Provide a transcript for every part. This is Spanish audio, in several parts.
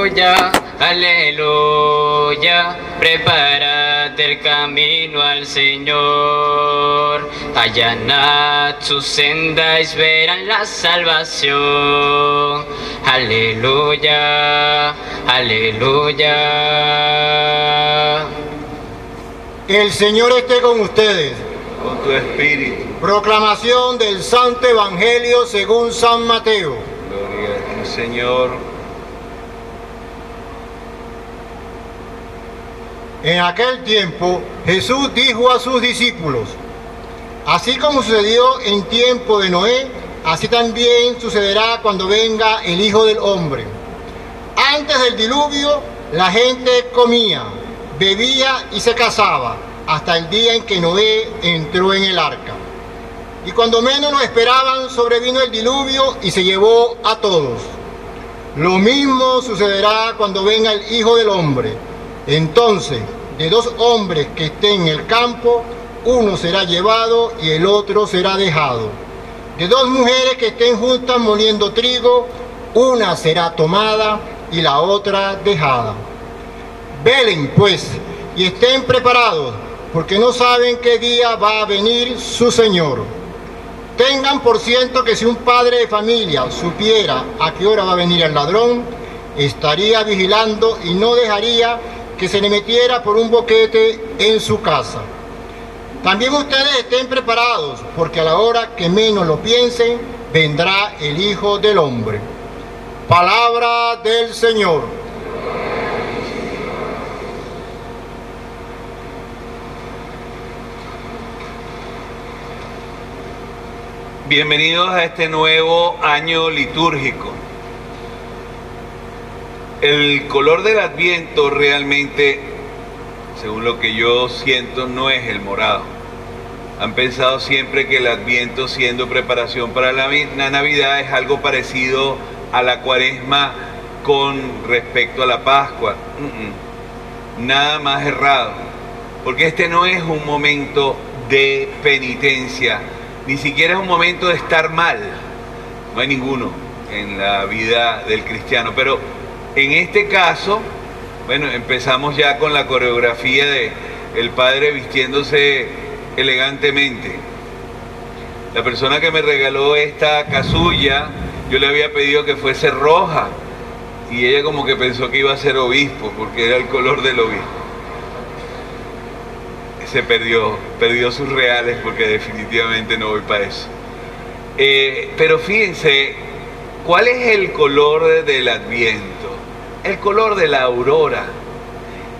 Aleluya, aleluya, prepárate el camino al Señor. Allanad su senda y verán la salvación. Aleluya, aleluya. El Señor esté con ustedes. con tu espíritu. Proclamación del Santo Evangelio según San Mateo. Gloria a ti, Señor. En aquel tiempo Jesús dijo a sus discípulos, así como sucedió en tiempo de Noé, así también sucederá cuando venga el Hijo del Hombre. Antes del diluvio, la gente comía, bebía y se casaba, hasta el día en que Noé entró en el arca. Y cuando menos lo esperaban, sobrevino el diluvio y se llevó a todos. Lo mismo sucederá cuando venga el Hijo del Hombre. Entonces, de dos hombres que estén en el campo, uno será llevado y el otro será dejado. De dos mujeres que estén juntas moliendo trigo, una será tomada y la otra dejada. Velen pues y estén preparados, porque no saben qué día va a venir su Señor. Tengan por ciento que si un padre de familia supiera a qué hora va a venir el ladrón, estaría vigilando y no dejaría que se le metiera por un boquete en su casa. También ustedes estén preparados, porque a la hora que menos lo piensen, vendrá el Hijo del Hombre. Palabra del Señor. Bienvenidos a este nuevo año litúrgico. El color del adviento realmente, según lo que yo siento, no es el morado. Han pensado siempre que el adviento siendo preparación para la vi- la Navidad es algo parecido a la cuaresma con respecto a la Pascua. Nada más errado. Porque este no es un momento de penitencia, ni siquiera es un momento de estar mal. No hay ninguno en la vida del cristiano. Pero en este caso, bueno, empezamos ya con la coreografía de el padre vistiéndose elegantemente. La persona que me regaló esta casulla, yo le había pedido que fuese roja y ella como que pensó que iba a ser obispo porque era el color del obispo. Se perdió, perdió sus reales porque definitivamente no voy para eso. Eh, pero fíjense, ¿cuál es el color del adviento? El color de la aurora,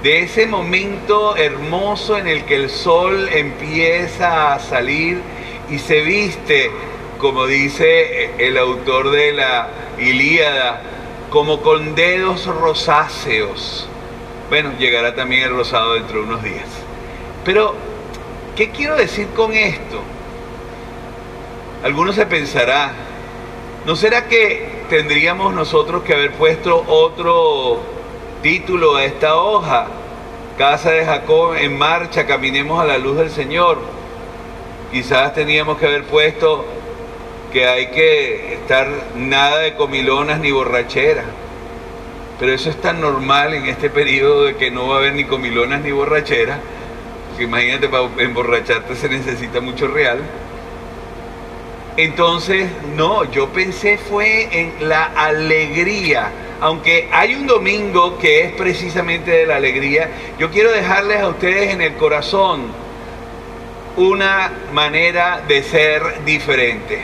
de ese momento hermoso en el que el sol empieza a salir y se viste, como dice el autor de la Ilíada, como con dedos rosáceos. Bueno, llegará también el rosado dentro de unos días. Pero, ¿qué quiero decir con esto? Algunos se pensará, ¿no será que tendríamos nosotros que haber puesto otro título a esta hoja? Casa de Jacob en marcha, caminemos a la luz del Señor. Quizás teníamos que haber puesto que hay que estar nada de comilonas ni borrachera. Pero eso es tan normal en este periodo de que no va a haber ni comilonas ni borrachera. Que imagínate, para emborracharte se necesita mucho real. Entonces, no, yo pensé fue en la alegría. Aunque hay un domingo que es precisamente de la alegría, yo quiero dejarles a ustedes en el corazón una manera de ser diferente.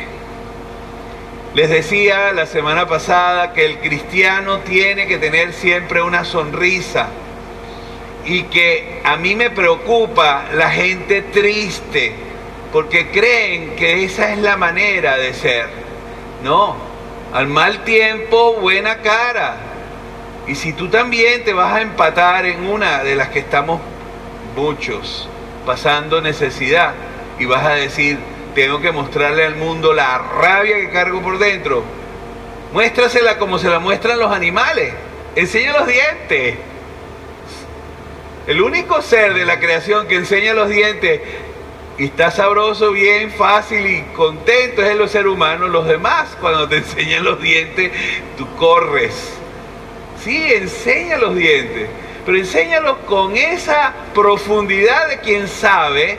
Les decía la semana pasada que el cristiano tiene que tener siempre una sonrisa y que a mí me preocupa la gente triste porque creen que esa es la manera de ser. No, al mal tiempo, buena cara. Y si tú también te vas a empatar en una de las que estamos muchos pasando necesidad y vas a decir, tengo que mostrarle al mundo la rabia que cargo por dentro, muéstrasela como se la muestran los animales. Enseña los dientes. El único ser de la creación que enseña los dientes y está sabroso, bien, fácil y contento es el ser humano. Los demás, cuando te enseñan los dientes, tú corres. Sí, enseña los dientes, pero enséñalos con esa profundidad de quien sabe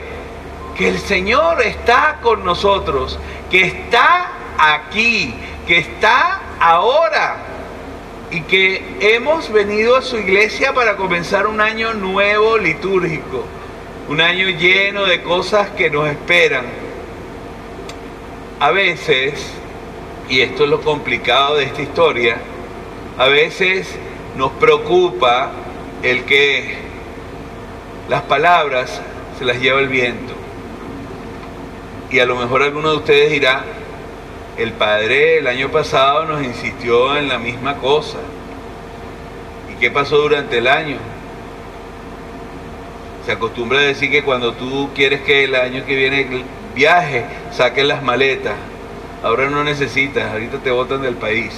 que el Señor está con nosotros, que está aquí, que está ahora y que hemos venido a su iglesia para comenzar un año nuevo litúrgico, un año lleno de cosas que nos esperan. A veces, y esto es lo complicado de esta historia, a veces nos preocupa el que las palabras se las lleva el viento. Y a lo mejor alguno de ustedes dirá, el padre el año pasado nos insistió en la misma cosa. ¿Y qué pasó durante el año? Se acostumbra a decir que cuando tú quieres que el año que viene viaje, saques las maletas. Ahora no necesitas, ahorita te botan del país.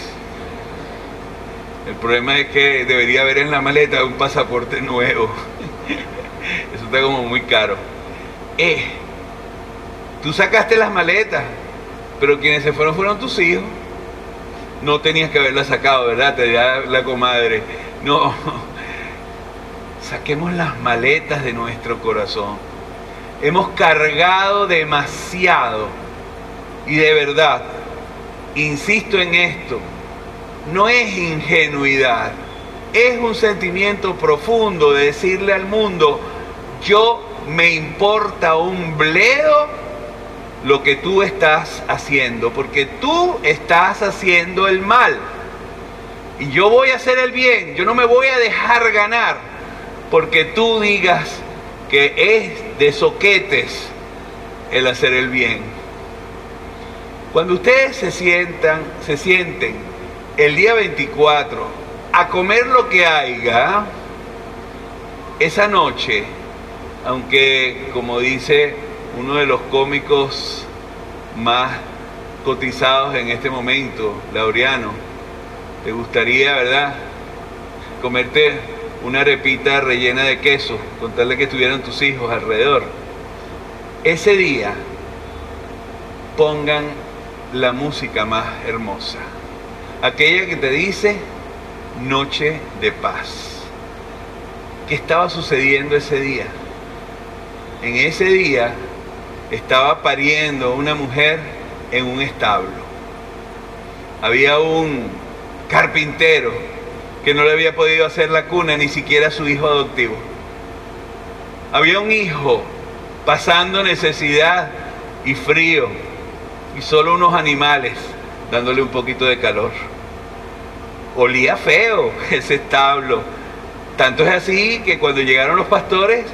El problema es que debería haber en la maleta un pasaporte nuevo. Eso está como muy caro. Eh, tú sacaste las maletas, pero quienes se fueron fueron tus hijos. No tenías que haberla sacado, ¿verdad? Te dirá la comadre. No. Saquemos las maletas de nuestro corazón. Hemos cargado demasiado. Y de verdad, insisto en esto, no es ingenuidad, es un sentimiento profundo de decirle al mundo, yo me importa un bledo lo que tú estás haciendo, porque tú estás haciendo el mal. Y yo voy a hacer el bien, yo no me voy a dejar ganar, porque tú digas que es de soquetes el hacer el bien. Cuando ustedes se sientan, se sienten el día 24 a comer lo que haya, esa noche, aunque como dice uno de los cómicos más cotizados en este momento, Laureano, te gustaría, ¿verdad? Comerte una repita rellena de queso, contarle que estuvieran tus hijos alrededor. Ese día pongan la música más hermosa, aquella que te dice noche de paz. ¿Qué estaba sucediendo ese día? En ese día estaba pariendo una mujer en un establo. Había un carpintero que no le había podido hacer la cuna ni siquiera a su hijo adoptivo. Había un hijo pasando necesidad y frío y solo unos animales dándole un poquito de calor. Olía feo ese establo. Tanto es así que cuando llegaron los pastores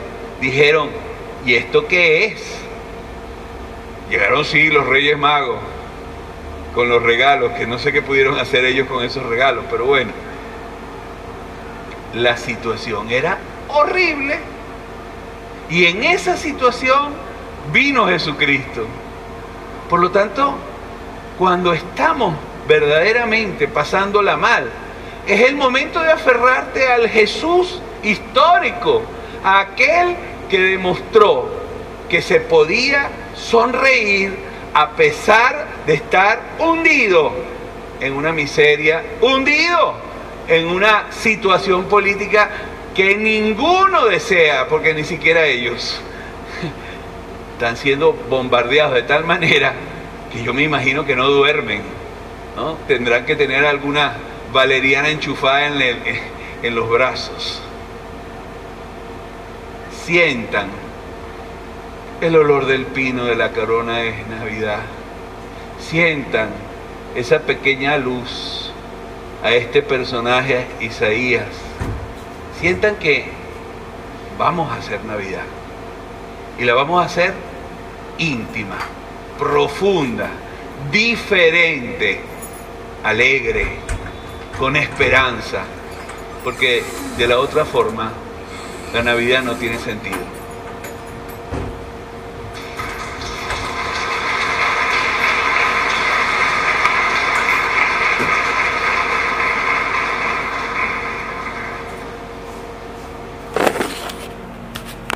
dijeron, ¿y esto qué es? Llegaron sí los Reyes Magos con los regalos, que no sé qué pudieron hacer ellos con esos regalos, pero bueno, la situación era horrible. Y en esa situación vino Jesucristo. Por lo tanto, cuando estamos verdaderamente pasándola mal, es el momento de aferrarte al Jesús histórico, a aquel que demostró que se podía sonreír a pesar de estar hundido en una miseria, hundido en una situación política que ninguno desea, porque ni siquiera ellos están siendo bombardeados de tal manera que yo me imagino que no duermen, ¿no? Tendrán que tener alguna valeriana enchufada en, en los brazos. Sientan el olor del pino de la corona es Navidad. Sientan esa pequeña luz a este personaje Isaías. Sientan que vamos a hacer Navidad. Y la vamos a hacer íntima, profunda, diferente, alegre, con esperanza. Porque de la otra forma, la Navidad no tiene sentido.